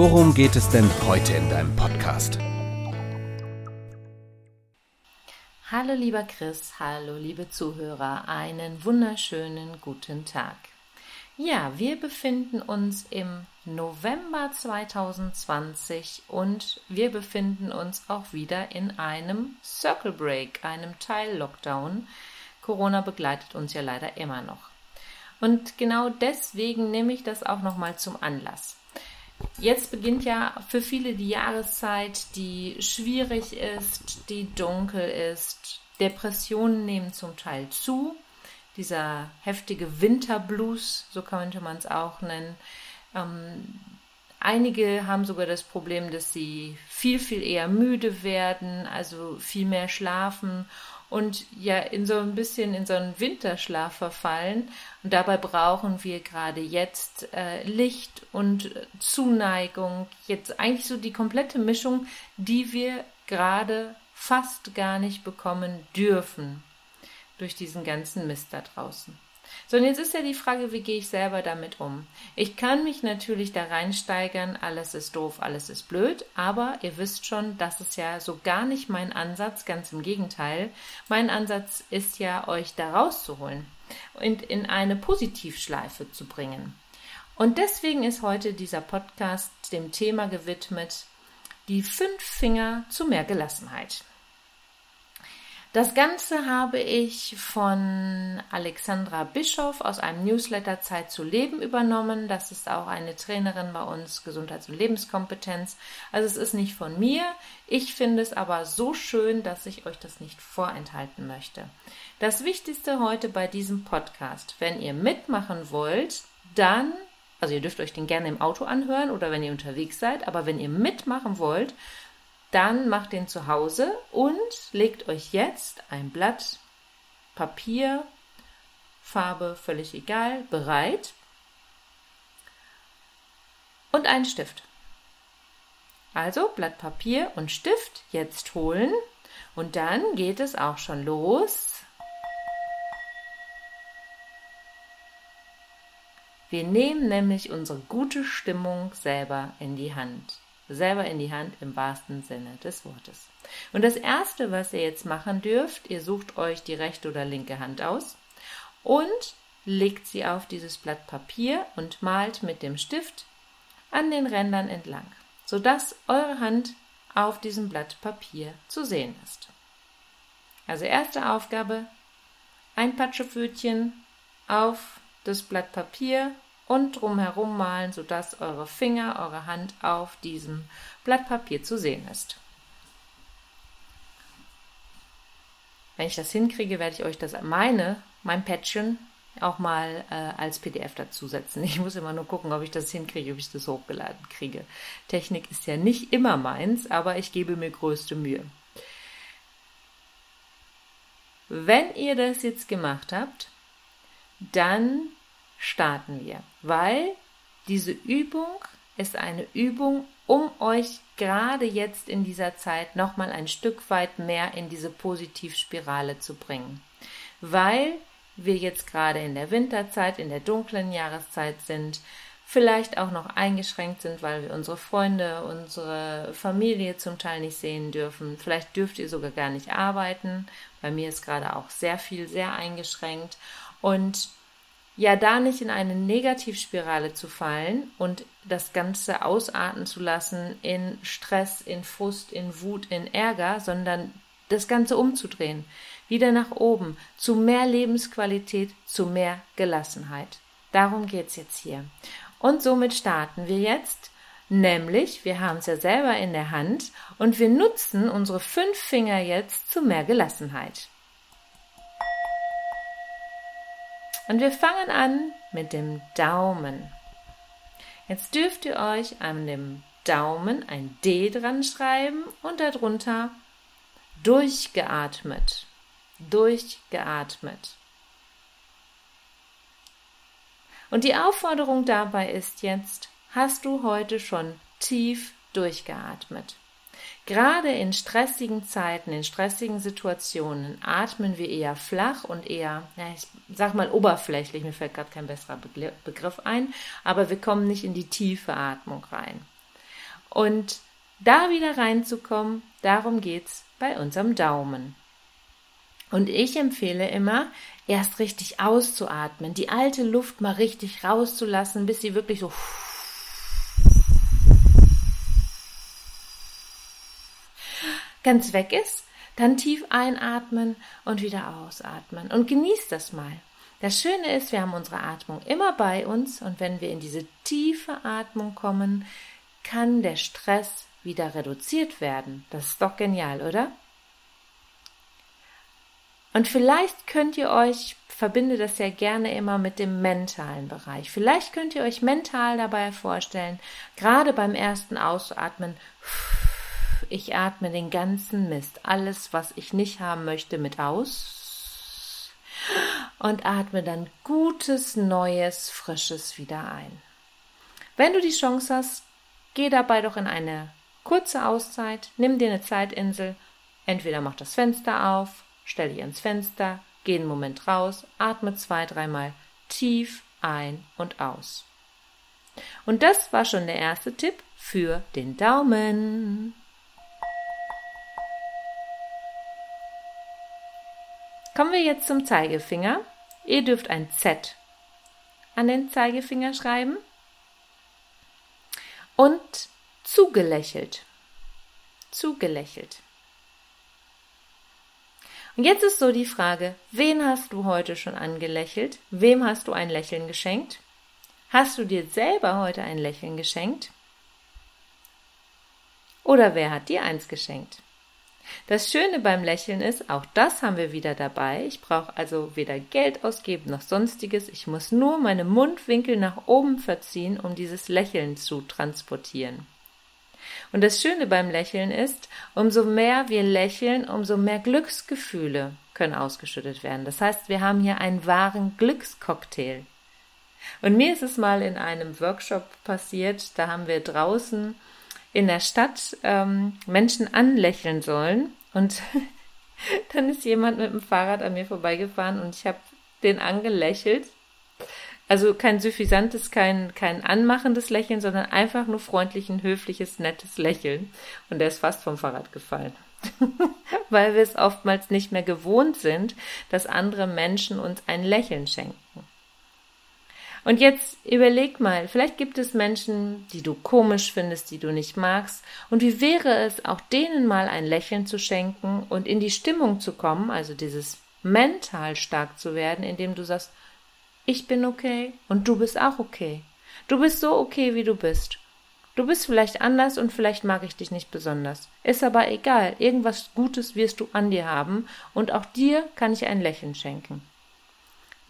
worum geht es denn heute in deinem Podcast? Hallo lieber Chris, hallo liebe Zuhörer, einen wunderschönen guten Tag. Ja, wir befinden uns im November 2020 und wir befinden uns auch wieder in einem Circle Break, einem Teil-Lockdown. Corona begleitet uns ja leider immer noch. Und genau deswegen nehme ich das auch nochmal zum Anlass. Jetzt beginnt ja für viele die Jahreszeit, die schwierig ist, die dunkel ist. Depressionen nehmen zum Teil zu. Dieser heftige Winterblues, so könnte man es auch nennen. Ähm, einige haben sogar das Problem, dass sie viel, viel eher müde werden, also viel mehr schlafen und ja in so ein bisschen in so einen Winterschlaf verfallen. Und dabei brauchen wir gerade jetzt äh, Licht und Zuneigung, jetzt eigentlich so die komplette Mischung, die wir gerade fast gar nicht bekommen dürfen durch diesen ganzen Mist da draußen. So, und jetzt ist ja die Frage, wie gehe ich selber damit um? Ich kann mich natürlich da reinsteigern, alles ist doof, alles ist blöd, aber ihr wisst schon, das ist ja so gar nicht mein Ansatz, ganz im Gegenteil. Mein Ansatz ist ja, euch da rauszuholen und in eine Positivschleife zu bringen. Und deswegen ist heute dieser Podcast dem Thema gewidmet, die fünf Finger zu mehr Gelassenheit. Das Ganze habe ich von Alexandra Bischoff aus einem Newsletter Zeit zu Leben übernommen. Das ist auch eine Trainerin bei uns Gesundheits- und Lebenskompetenz. Also es ist nicht von mir. Ich finde es aber so schön, dass ich euch das nicht vorenthalten möchte. Das Wichtigste heute bei diesem Podcast, wenn ihr mitmachen wollt, dann also ihr dürft euch den gerne im Auto anhören oder wenn ihr unterwegs seid, aber wenn ihr mitmachen wollt, dann macht den zu Hause und legt euch jetzt ein Blatt Papier, Farbe völlig egal, bereit und einen Stift. Also Blatt Papier und Stift jetzt holen und dann geht es auch schon los. Wir nehmen nämlich unsere gute Stimmung selber in die Hand selber in die Hand im wahrsten Sinne des Wortes. Und das Erste, was ihr jetzt machen dürft, ihr sucht euch die rechte oder linke Hand aus und legt sie auf dieses Blatt Papier und malt mit dem Stift an den Rändern entlang, sodass eure Hand auf diesem Blatt Papier zu sehen ist. Also erste Aufgabe, ein Patschepfötchen auf das Blatt Papier und drumherum malen, sodass eure Finger, eure Hand auf diesem Blatt Papier zu sehen ist. Wenn ich das hinkriege, werde ich euch das meine, mein Patchen, auch mal äh, als PDF dazusetzen. Ich muss immer nur gucken, ob ich das hinkriege, ob ich das hochgeladen kriege. Technik ist ja nicht immer meins, aber ich gebe mir größte Mühe. Wenn ihr das jetzt gemacht habt, dann starten wir, weil diese Übung ist eine Übung, um euch gerade jetzt in dieser Zeit nochmal ein Stück weit mehr in diese Positivspirale zu bringen. Weil wir jetzt gerade in der Winterzeit, in der dunklen Jahreszeit sind, vielleicht auch noch eingeschränkt sind, weil wir unsere Freunde, unsere Familie zum Teil nicht sehen dürfen. Vielleicht dürft ihr sogar gar nicht arbeiten. Bei mir ist gerade auch sehr viel, sehr eingeschränkt. Und ja da nicht in eine Negativspirale zu fallen und das Ganze ausarten zu lassen in Stress, in Frust, in Wut, in Ärger, sondern das Ganze umzudrehen, wieder nach oben, zu mehr Lebensqualität, zu mehr Gelassenheit. Darum geht's jetzt hier. Und somit starten wir jetzt, nämlich wir haben es ja selber in der Hand und wir nutzen unsere fünf Finger jetzt zu mehr Gelassenheit. Und wir fangen an mit dem Daumen. Jetzt dürft ihr euch an dem Daumen ein D dran schreiben und darunter durchgeatmet. Durchgeatmet. Und die Aufforderung dabei ist jetzt, hast du heute schon tief durchgeatmet? Gerade in stressigen Zeiten, in stressigen Situationen atmen wir eher flach und eher, ja, ich sag mal oberflächlich, mir fällt gerade kein besserer Begriff ein, aber wir kommen nicht in die tiefe Atmung rein. Und da wieder reinzukommen, darum geht's bei unserem Daumen. Und ich empfehle immer, erst richtig auszuatmen, die alte Luft mal richtig rauszulassen, bis sie wirklich so ganz weg ist, dann tief einatmen und wieder ausatmen und genießt das mal. Das Schöne ist, wir haben unsere Atmung immer bei uns und wenn wir in diese tiefe Atmung kommen, kann der Stress wieder reduziert werden. Das ist doch genial, oder? Und vielleicht könnt ihr euch, verbinde das ja gerne immer mit dem mentalen Bereich. Vielleicht könnt ihr euch mental dabei vorstellen, gerade beim ersten Ausatmen, ich atme den ganzen Mist, alles, was ich nicht haben möchte, mit aus und atme dann gutes, neues, frisches wieder ein. Wenn du die Chance hast, geh dabei doch in eine kurze Auszeit, nimm dir eine Zeitinsel, entweder mach das Fenster auf, stell dich ans Fenster, geh einen Moment raus, atme zwei, dreimal tief ein und aus. Und das war schon der erste Tipp für den Daumen. Kommen wir jetzt zum Zeigefinger. Ihr dürft ein Z an den Zeigefinger schreiben und zugelächelt. Zugelächelt. Und jetzt ist so die Frage, wen hast du heute schon angelächelt? Wem hast du ein Lächeln geschenkt? Hast du dir selber heute ein Lächeln geschenkt? Oder wer hat dir eins geschenkt? Das Schöne beim Lächeln ist, auch das haben wir wieder dabei. Ich brauche also weder Geld ausgeben noch sonstiges. Ich muss nur meine Mundwinkel nach oben verziehen, um dieses Lächeln zu transportieren. Und das Schöne beim Lächeln ist, umso mehr wir lächeln, umso mehr Glücksgefühle können ausgeschüttet werden. Das heißt, wir haben hier einen wahren Glückscocktail. Und mir ist es mal in einem Workshop passiert, da haben wir draußen in der Stadt ähm, Menschen anlächeln sollen. Und dann ist jemand mit dem Fahrrad an mir vorbeigefahren und ich habe den angelächelt. Also kein suffisantes, kein, kein anmachendes Lächeln, sondern einfach nur freundlich, ein höfliches, nettes Lächeln. Und der ist fast vom Fahrrad gefallen. Weil wir es oftmals nicht mehr gewohnt sind, dass andere Menschen uns ein Lächeln schenken. Und jetzt überleg mal, vielleicht gibt es Menschen, die du komisch findest, die du nicht magst. Und wie wäre es, auch denen mal ein Lächeln zu schenken und in die Stimmung zu kommen, also dieses mental stark zu werden, indem du sagst, ich bin okay und du bist auch okay. Du bist so okay, wie du bist. Du bist vielleicht anders und vielleicht mag ich dich nicht besonders. Ist aber egal, irgendwas Gutes wirst du an dir haben und auch dir kann ich ein Lächeln schenken.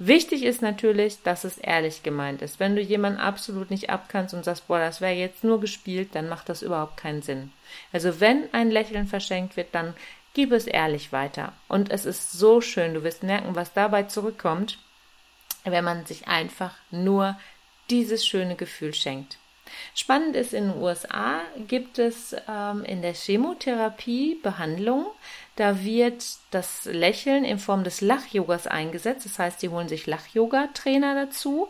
Wichtig ist natürlich, dass es ehrlich gemeint ist. Wenn du jemanden absolut nicht abkannst und sagst, boah, das wäre jetzt nur gespielt, dann macht das überhaupt keinen Sinn. Also wenn ein Lächeln verschenkt wird, dann gib es ehrlich weiter. Und es ist so schön, du wirst merken, was dabei zurückkommt, wenn man sich einfach nur dieses schöne Gefühl schenkt. Spannend ist, in den USA gibt es ähm, in der Chemotherapie Behandlung. Da wird das Lächeln in Form des Lach-Yogas eingesetzt. Das heißt, die holen sich Lach-Yoga-Trainer dazu,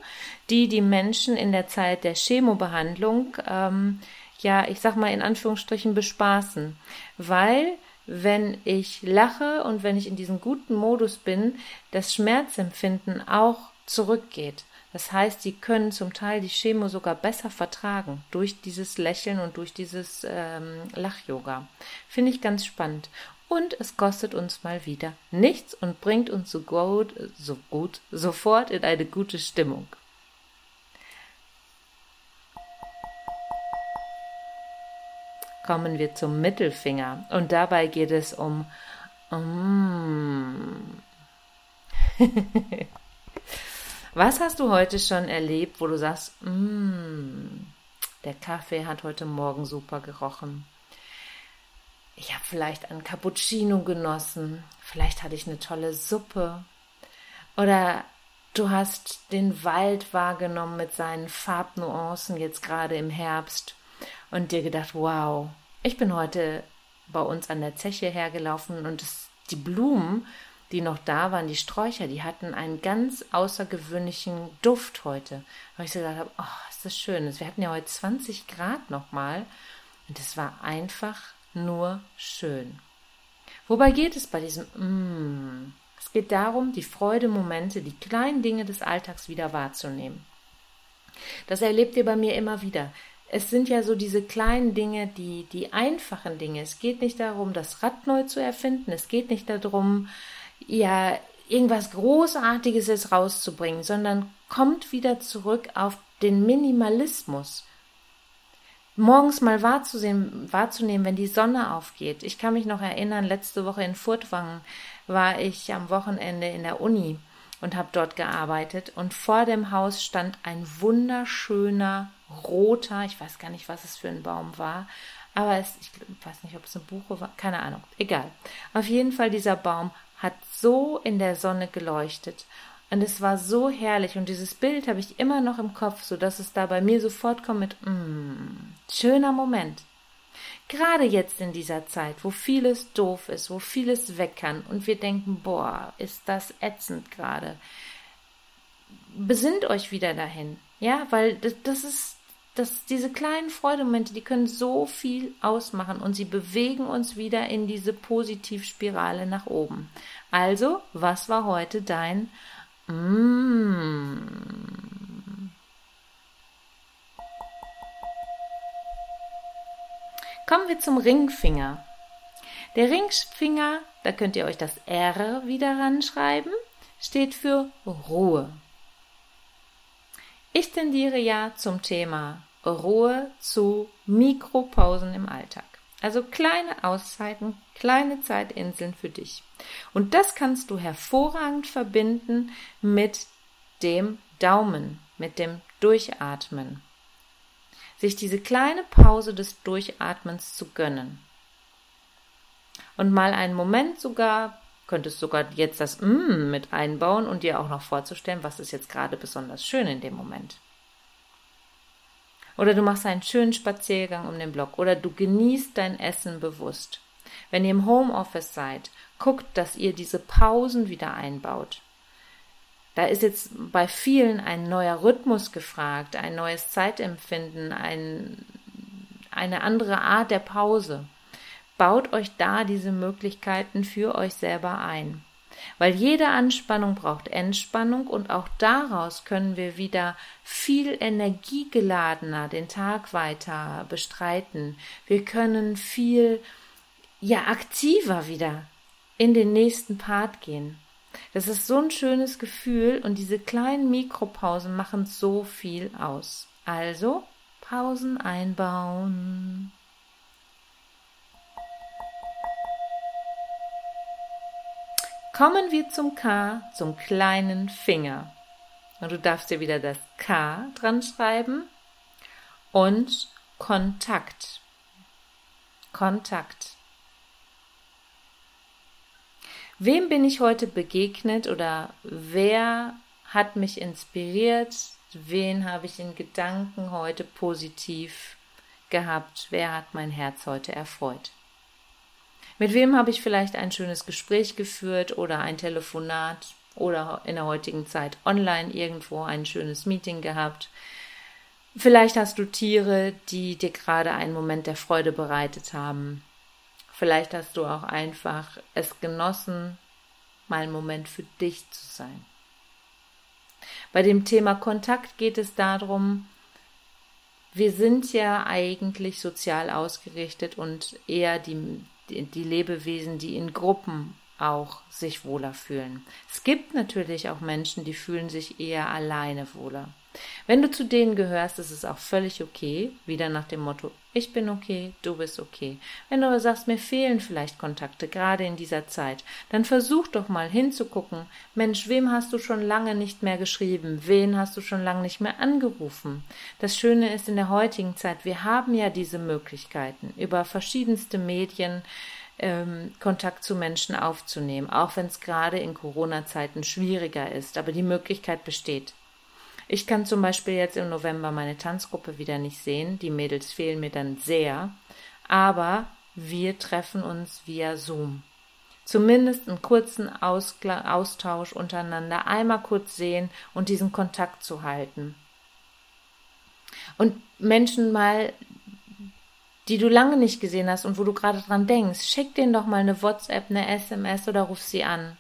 die die Menschen in der Zeit der Chemobehandlung, ähm, ja, ich sag mal in Anführungsstrichen bespaßen. Weil wenn ich lache und wenn ich in diesem guten Modus bin, das Schmerzempfinden auch zurückgeht. Das heißt, sie können zum Teil die Chemo sogar besser vertragen durch dieses Lächeln und durch dieses ähm, Lach-Yoga. Finde ich ganz spannend. Und es kostet uns mal wieder nichts und bringt uns so gut, so gut sofort in eine gute Stimmung. Kommen wir zum Mittelfinger und dabei geht es um, um Was hast du heute schon erlebt, wo du sagst, mm, Der Kaffee hat heute Morgen super gerochen. Ich habe vielleicht ein Cappuccino genossen. Vielleicht hatte ich eine tolle Suppe. Oder du hast den Wald wahrgenommen mit seinen Farbnuancen jetzt gerade im Herbst und dir gedacht, wow, ich bin heute bei uns an der Zeche hergelaufen und es, die Blumen, die noch da waren, die Sträucher, die hatten einen ganz außergewöhnlichen Duft heute. Weil ich so gedacht habe, oh, ist das schön. Wir hatten ja heute 20 Grad nochmal und es war einfach nur schön. Wobei geht es bei diesem mm? Es geht darum, die Freudemomente, die kleinen Dinge des Alltags wieder wahrzunehmen. Das erlebt ihr bei mir immer wieder es sind ja so diese kleinen Dinge, die, die einfachen Dinge. Es geht nicht darum, das Rad neu zu erfinden. Es geht nicht darum, ja, irgendwas Großartiges jetzt rauszubringen, sondern kommt wieder zurück auf den Minimalismus. Morgens mal wahrzusehen, wahrzunehmen, wenn die Sonne aufgeht. Ich kann mich noch erinnern, letzte Woche in Furtwangen war ich am Wochenende in der Uni und habe dort gearbeitet und vor dem Haus stand ein wunderschöner roter, ich weiß gar nicht, was es für ein Baum war, aber es, ich weiß nicht, ob es eine Buche war, keine Ahnung, egal. Auf jeden Fall, dieser Baum hat so in der Sonne geleuchtet und es war so herrlich und dieses Bild habe ich immer noch im Kopf, so dass es da bei mir sofort kommt mit, mm, schöner Moment. Gerade jetzt in dieser Zeit, wo vieles doof ist, wo vieles weg kann und wir denken, boah, ist das ätzend gerade. Besinnt euch wieder dahin, ja, weil das, das ist, das, diese kleinen Freudemomente, die können so viel ausmachen und sie bewegen uns wieder in diese Positivspirale nach oben. Also, was war heute dein mm, Kommen wir zum Ringfinger. Der Ringfinger, da könnt ihr euch das R wieder ranschreiben, steht für Ruhe. Ich tendiere ja zum Thema Ruhe zu Mikropausen im Alltag. Also kleine Auszeiten, kleine Zeitinseln für dich. Und das kannst du hervorragend verbinden mit dem Daumen, mit dem Durchatmen sich diese kleine Pause des Durchatmens zu gönnen. Und mal einen Moment sogar, könntest sogar jetzt das Mm mit einbauen und dir auch noch vorzustellen, was ist jetzt gerade besonders schön in dem Moment. Oder du machst einen schönen Spaziergang um den Block oder du genießt dein Essen bewusst. Wenn ihr im Homeoffice seid, guckt, dass ihr diese Pausen wieder einbaut. Da ist jetzt bei vielen ein neuer Rhythmus gefragt, ein neues Zeitempfinden, ein, eine andere Art der Pause. Baut euch da diese Möglichkeiten für euch selber ein. Weil jede Anspannung braucht Entspannung und auch daraus können wir wieder viel energiegeladener den Tag weiter bestreiten. Wir können viel ja aktiver wieder in den nächsten Part gehen. Das ist so ein schönes Gefühl und diese kleinen Mikropausen machen so viel aus. Also Pausen einbauen. Kommen wir zum K, zum kleinen Finger. Und du darfst dir wieder das K dran schreiben und Kontakt. Kontakt. Wem bin ich heute begegnet oder wer hat mich inspiriert? Wen habe ich in Gedanken heute positiv gehabt? Wer hat mein Herz heute erfreut? Mit wem habe ich vielleicht ein schönes Gespräch geführt oder ein Telefonat oder in der heutigen Zeit online irgendwo ein schönes Meeting gehabt? Vielleicht hast du Tiere, die dir gerade einen Moment der Freude bereitet haben. Vielleicht hast du auch einfach es genossen, mal einen Moment für dich zu sein. Bei dem Thema Kontakt geht es darum, wir sind ja eigentlich sozial ausgerichtet und eher die, die Lebewesen, die in Gruppen auch sich wohler fühlen. Es gibt natürlich auch Menschen, die fühlen sich eher alleine wohler. Wenn du zu denen gehörst, ist es auch völlig okay, wieder nach dem Motto, ich bin okay, du bist okay. Wenn du aber sagst, mir fehlen vielleicht Kontakte, gerade in dieser Zeit, dann versuch doch mal hinzugucken, Mensch, wem hast du schon lange nicht mehr geschrieben, wen hast du schon lange nicht mehr angerufen. Das Schöne ist in der heutigen Zeit, wir haben ja diese Möglichkeiten, über verschiedenste Medien ähm, Kontakt zu Menschen aufzunehmen, auch wenn es gerade in Corona-Zeiten schwieriger ist, aber die Möglichkeit besteht. Ich kann zum Beispiel jetzt im November meine Tanzgruppe wieder nicht sehen. Die Mädels fehlen mir dann sehr. Aber wir treffen uns via Zoom. Zumindest einen kurzen Auskla Austausch untereinander, einmal kurz sehen und diesen Kontakt zu halten. Und Menschen mal, die du lange nicht gesehen hast und wo du gerade dran denkst, schick denen doch mal eine WhatsApp, eine SMS oder ruf sie an.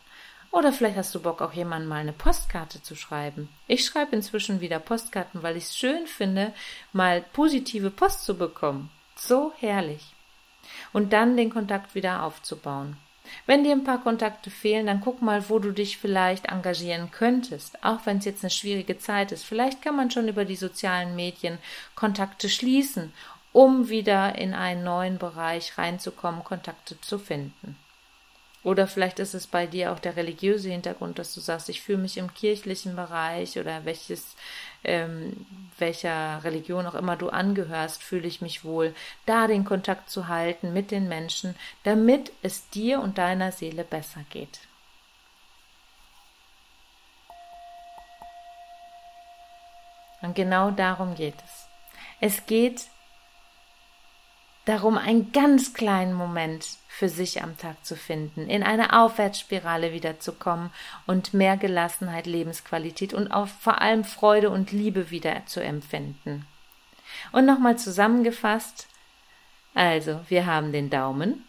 Oder vielleicht hast du Bock, auch jemandem mal eine Postkarte zu schreiben. Ich schreibe inzwischen wieder Postkarten, weil ich es schön finde, mal positive Post zu bekommen. So herrlich. Und dann den Kontakt wieder aufzubauen. Wenn dir ein paar Kontakte fehlen, dann guck mal, wo du dich vielleicht engagieren könntest, auch wenn es jetzt eine schwierige Zeit ist. Vielleicht kann man schon über die sozialen Medien Kontakte schließen, um wieder in einen neuen Bereich reinzukommen, Kontakte zu finden. Oder vielleicht ist es bei dir auch der religiöse Hintergrund, dass du sagst, ich fühle mich im kirchlichen Bereich oder welches, ähm, welcher Religion auch immer du angehörst, fühle ich mich wohl, da den Kontakt zu halten mit den Menschen, damit es dir und deiner Seele besser geht. Und genau darum geht es. Es geht darum, einen ganz kleinen Moment für sich am Tag zu finden, in eine Aufwärtsspirale wiederzukommen und mehr Gelassenheit, Lebensqualität und auch vor allem Freude und Liebe wieder zu empfinden. Und nochmal zusammengefasst, also wir haben den Daumen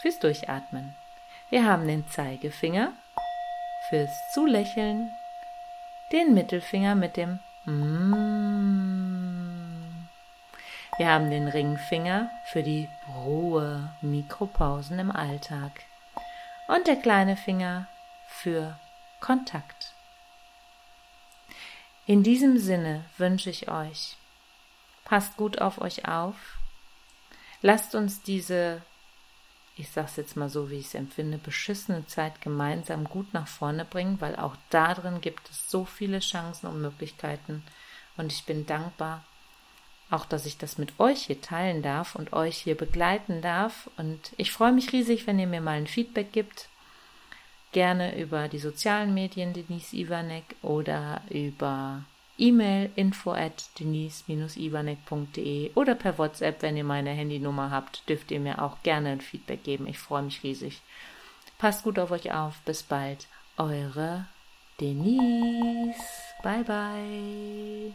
fürs Durchatmen. Wir haben den Zeigefinger fürs Zulächeln, den Mittelfinger mit dem mm, wir haben den Ringfinger für die Ruhe, Mikropausen im Alltag. Und der kleine Finger für Kontakt. In diesem Sinne wünsche ich euch, passt gut auf euch auf, lasst uns diese, ich sag's jetzt mal so, wie ich es empfinde, beschissene Zeit gemeinsam gut nach vorne bringen, weil auch darin gibt es so viele Chancen und Möglichkeiten. Und ich bin dankbar, auch dass ich das mit euch hier teilen darf und euch hier begleiten darf. Und ich freue mich riesig, wenn ihr mir mal ein Feedback gibt. Gerne über die sozialen Medien Denise Ivanek oder über E-Mail info at denise-ivanek.de oder per WhatsApp, wenn ihr meine Handynummer habt, dürft ihr mir auch gerne ein Feedback geben. Ich freue mich riesig. Passt gut auf euch auf. Bis bald. Eure Denise. Bye bye.